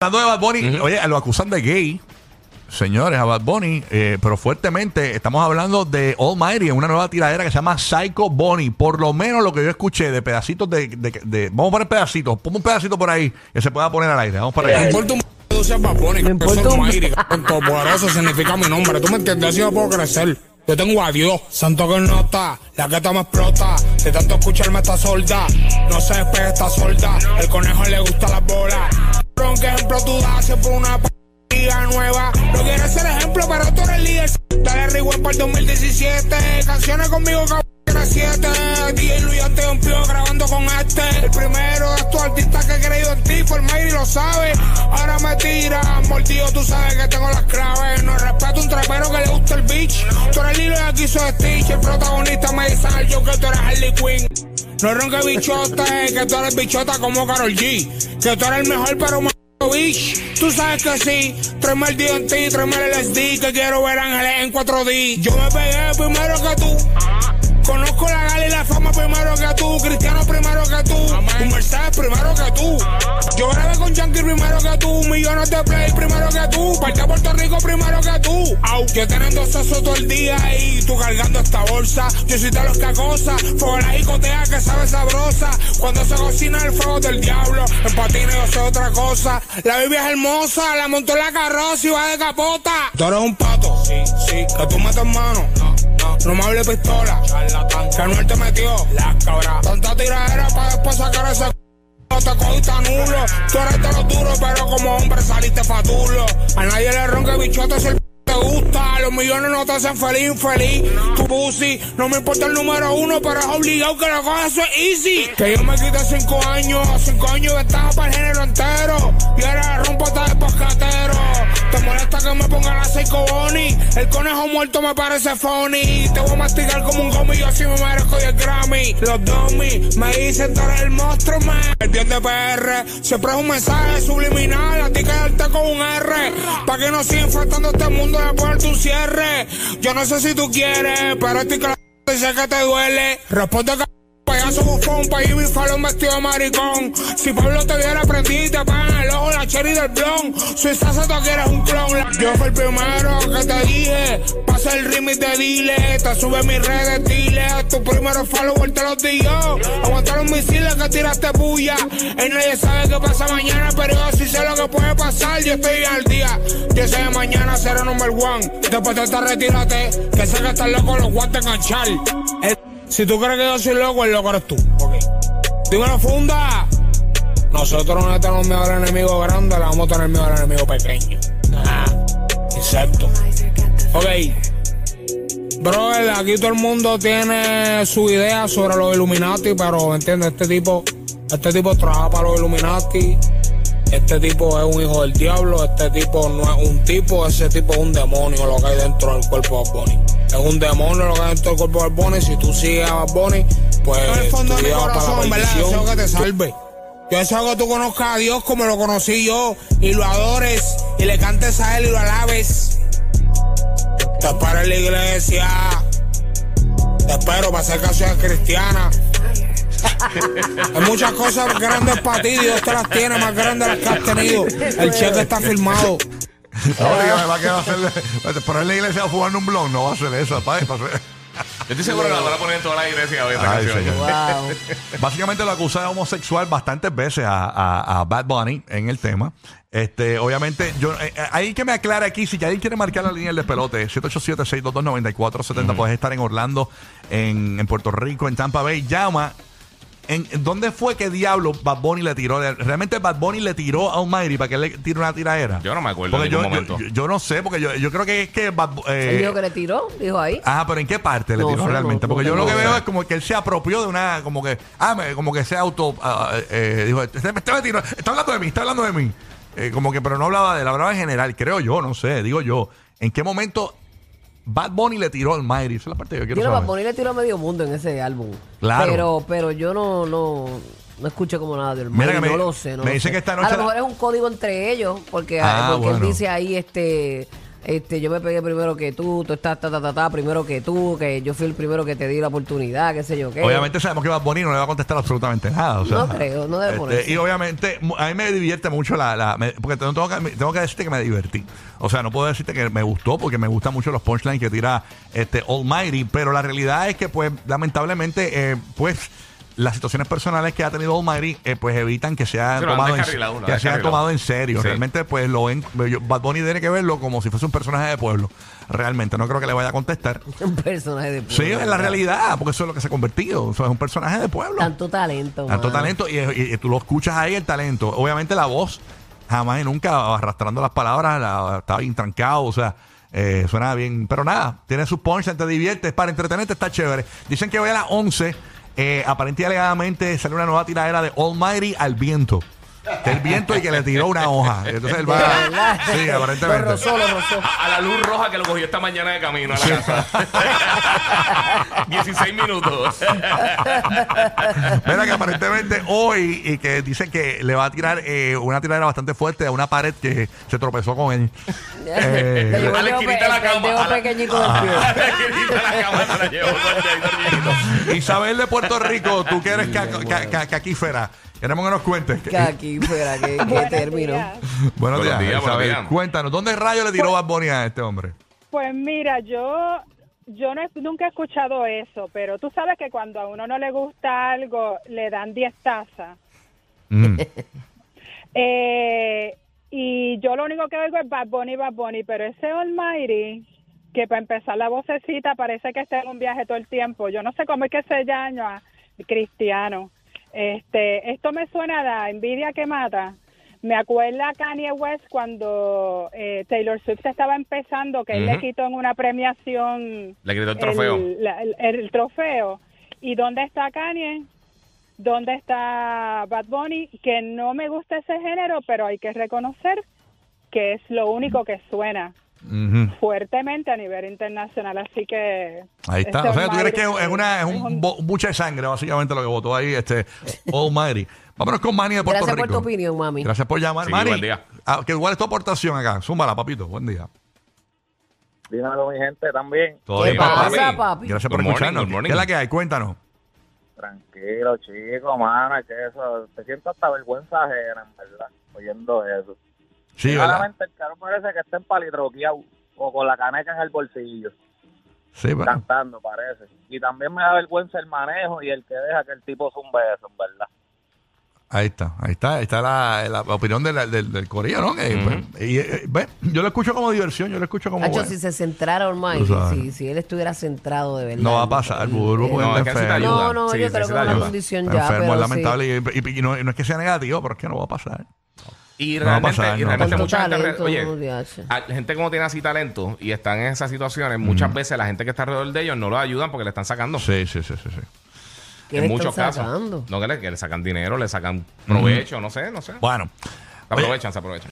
Hablando de Bad Bunny, oye, lo acusan de gay, señores, a Bad Bunny, eh, pero fuertemente estamos hablando de Almighty en una nueva tiradera que se llama Psycho Bunny. Por lo menos lo que yo escuché de pedacitos de, de- de- Vamos a poner pedacitos, ponme un pedacito por ahí que se pueda poner al aire. Vamos para allá. Me que importa un- significa mi nombre. ¿Tú me entiendes? Así yo puedo crecer. Yo tengo a Dios, santo que no está, la que me explota. De tanto escucharme esta sorda, no se despegue esta sorda. El conejo le gusta las bolas. ¿Qué ejemplo tú das siempre una p***ía nueva? No quieres ser ejemplo, pero tú eres líder. Dale rewind para el 2017. Canciones conmigo, cabrón. Era siete, DJ Luis Anteompio grabando con este. El primero de estos artistas que he creído en ti, fue el Mayri, lo sabe. Ahora me tiran, mordido, tú sabes que tengo las claves. No respeto un trapero que le gusta el beach. Tú eres y aquí soy Stitch. El protagonista me dice yo que tú eres Harley Quinn. No ronque bichota, eh, que tú eres bichota como Karol G. Que tú eres el mejor, pero más. Bitch, tú sabes que sí, tráeme el DNT, tráeme el LSD, que quiero ver ángeles en 4D. Yo me pegué primero que tú. Fama primero que tú, Cristiano primero que tú, un Mercedes primero que tú. Yo grabé con Yankee primero que tú, millones de play primero que tú, parte a Puerto Rico primero que tú. Au, yo teniendo sexo todo el día y tú cargando esta bolsa. Yo soy de los que acosa, fuego la jicotea que sabe sabrosa. Cuando se cocina el fuego del diablo, en patines yo soy otra cosa. La Biblia es hermosa, la montó en la carroza y va de capota. Tú eres un pato, sí, sí, que tú metes mano. No, no, no me hable pistola. Que Anuel te metió la cabra. Tanta tiradera para después sacar ese no te cogiste nulo. Tú eres de los duros, pero como hombre saliste fatulo. A nadie le ronque bichote si el te gusta. Los millones no te hacen feliz, infeliz. Tu pussy, no me importa el número uno, pero es obligado que lo cojas, eso es easy. Que yo me quité cinco años, cinco años de para el género entero. Y ahora rompo hasta de pescatero. Te molesta que me pongan a Psycho Bonnie. El conejo muerto me parece funny. Te voy a masticar como un gomi, yo así me merezco 10 Grammy. Los dummies me dicen tú el monstruo, man. El 10 de PR siempre es un mensaje subliminal. A ti quedarte con un R. Pa' que no siga infectando este mundo de ponerte un cierre. Yo no sé si tú quieres, pero estoy claro y sé que te duele. Responde que payaso bufón, pa' ir falón vestido maricón. Si Pablo te viera prendí, te pagan el ojo la cherry del blon. Si estás tú quieres un clon. Yo fui el primero que te dije, pasa el remix de dile, te sube mis redes, dile. Tu primero follower te los di yo. Aguantar los misiles que tiraste puya. Él nadie sabe qué pasa mañana, pero yo sí sé lo que puede pasar. Yo estoy al día. Yo sé que mañana será number one. Después de esta retírate, que sé que estás loco, los guantes enganchar. Si tú crees que yo soy loco, el loco eres tú. Ok. Dímelo, funda. Nosotros no tenemos miedo al enemigo grande, le vamos a tener miedo al enemigo pequeño. Ah, insecto. Ok. Brother, aquí todo el mundo tiene su idea sobre los Illuminati, pero entiende, este tipo, este tipo trabaja para los Illuminati. Este tipo es un hijo del diablo, este tipo no es un tipo, ese tipo es un demonio lo que hay dentro del cuerpo de Bunny. Es un demonio lo que hay dentro del cuerpo de Bunny. Si tú sigues a Bad Bunny, pues En el fondo de mi corazón, ¿verdad? Deseo que te salve. Yo deseo que tú conozcas a Dios como lo conocí yo y lo adores y le cantes a Él y lo alabes. Te espero en la iglesia. Te espero para hacer canciones cristianas. Hay muchas cosas grandes para ti, Dios te las tiene más grandes las que has tenido. El cheque está firmado. No, dígame, va a quedar hacerle. En la iglesia fumando un blog, no va a hacer eso, pa- pa- Yo estoy seguro que la van a poner en toda la iglesia hoy esta Ay, canción. Wow. Básicamente lo acusa de homosexual bastantes veces a, a- a Bad Bunny en el tema. Este, obviamente, yo eh, eh, hay que me aclare aquí, si alguien quiere marcar la línea del despelote, 787-622-9470, puedes estar en Orlando, en, en Puerto Rico, en Tampa Bay, llama. ¿En, dónde fue que diablo Bad Bunny le tiró? ¿Realmente Bad Bunny le tiró a Almighty para que él le tire una tiraera? Yo no me acuerdo Porque en yo, ningún yo- momento. yo- yo no sé, porque yo, yo creo que es que Bad eh, dijo que le tiró, dijo ahí. Ajá, pero ¿en qué parte le No tiró realmente? no- Porque no yo lo que veo idea. es como que él se apropió de una, como que, ah, me- como que se auto, ah, eh, dijo, este, este me tiró, está hablando de mí, está hablando de mí. Eh, como que, pero no hablaba de él, hablaba en general, creo yo, no sé, digo yo. ¿En qué momento Bad Bunny le tiró al Mighty? Esa es la parte que yo quiero Bad saber. Bunny le tiró a medio mundo en ese álbum. Claro. Pero, pero yo no, no, no escucho como nada del Mira Mighty, que me- no lo sé. No me lo dice sé. que esta noche A lo la- mejor es un código entre ellos, porque, Ah, porque bueno. él dice ahí, este, Este, yo me pegué primero que tú, tú estás ta, ta, ta, ta, primero que tú, que yo fui el primero que te di la oportunidad, qué sé yo qué. Obviamente sabemos que Bad Bunny no le va a contestar absolutamente nada. o sea, No creo, no debe este, ponerse. Y obviamente, a mí me divierte mucho la. la- me- porque tengo, tengo que, tengo que decirte que me divertí. O sea, no puedo decirte que me gustó porque me gustan mucho los punchlines que tira este Almighty. Pero la realidad es que, pues, lamentablemente, eh, pues. Las situaciones personales que ha tenido Almighty, eh, pues evitan que sea Sí, tomado en, que sea tomado en serio. Sí. Realmente, pues lo ven. yo- Bad Bunny tiene que verlo como si fuese un personaje de pueblo. Realmente, no creo que le vaya a contestar. Un personaje de Sí, pueblo, es la realidad, porque eso es lo que se ha convertido. Eso es un personaje de pueblo. Tanto talento. Tanto mano. talento y, y- y tú lo escuchas ahí el talento. Obviamente la voz, jamás y nunca arrastrando las palabras, la, está bien trancado, o sea, eh, suena bien. Pero nada, tiene sus punchlines, te diviertes, para entretenerte está chévere. Dicen que hoy a las 11, eh, aparentemente alegadamente sale una nueva tiradera de Almighty al viento. El viento y que le tiró una hoja. Entonces él va. Sí, Lo aparentemente. rozó, lo rozó. A, a la luz roja que lo cogió esta mañana de camino a la casa. 16 minutos. Mira que aparentemente hoy y que dicen que le va a tirar eh, una tiradera bastante fuerte a una pared que se tropezó con él. Eh, Le llevó a la esquinita de la cama, a la- pie. la cama se la llevó. Isabel de Puerto Rico, tú que eres ca- ca- ca- caquífera. Queremos que nos cuentes. Que aquí fuera, que, que término. Buenos Buenos días, días, buenos Isabel. días. Cuéntanos, ¿dónde rayos le tiró Bad Bunny a este hombre? Pues mira, yo yo no he- nunca he escuchado eso, pero tú sabes que cuando a uno no le gusta algo, le dan 10 tazas. Mm. Eh, y yo lo único que oigo es Bad Bunny, Bad Bunny, pero ese Almighty, que para empezar la vocecita parece que está en un viaje todo el tiempo. Yo no sé cómo es que se llama, cristiano. Este, esto me suena a la envidia que mata. Me acuerda a Kanye West cuando eh, Taylor Swift estaba empezando, que él le quitó en una premiación Le quitó el trofeo. la- el, el trofeo. ¿Y dónde está Kanye? ¿Dónde está Bad Bunny? Que no me gusta ese género, pero hay que reconocer que es lo único que suena Fuertemente a nivel internacional. Así que. Ahí está. ese O sea, tú crees que es, una, es un, buche de sangre, básicamente, lo que votó ahí este Almighty. Vámonos con Manny de Puerto Gracias Rico. por tu opinión, mami. Gracias por llamar, Sí, Manny. buen día. ah, que ¿Cuál es tu aportación acá? Zúmbala, papito. Buen día. Dímelo, mi gente, también. Todo ¿Qué bien, pasa, papi. papi? Gracias por Good morning, escucharnos. good morning. ¿Qué es la que hay? Cuéntanos. Tranquilo, chico, mano, es que eso, te siento hasta vergüenza ajena, en verdad, oyendo eso. Sí, ¿verdad? Claramente el carro parece que está empalitroqueado o con la caneca en el bolsillo, Sí, bueno. cantando, parece. Y también me da vergüenza el manejo y el que deja que el tipo zumbe eso, en verdad. Ahí está, ahí está, ahí está la, la opinión de la- del, del corillo, ¿no? Pues, y, eh, ve, yo lo escucho como diversión, yo lo escucho como... Hacho, bueno. si se centrara sabes. si, si él estuviera centrado de verdad. No va a pasar, porque Eh, No, es que ayuda. No, no, Sí, yo creo que la es una condición ya, enfermo, pero es sí. lamentable. Y, y- y no, y no es que sea negativo, pero es que no va a pasar. Y realmente, pasar, y realmente mucha gente, talento, oye, no, diache. a- la gente como tiene así talento y están en esas situaciones, muchas veces la gente que está alrededor de ellos no los ayudan porque le están sacando. Sí, sí, sí, sí. sí. ¿Qué en le muchos están casos. sacando? No, que le, que le sacan dinero, le sacan provecho, no sé, no sé. Bueno. Se aprovechan, se aprovechan.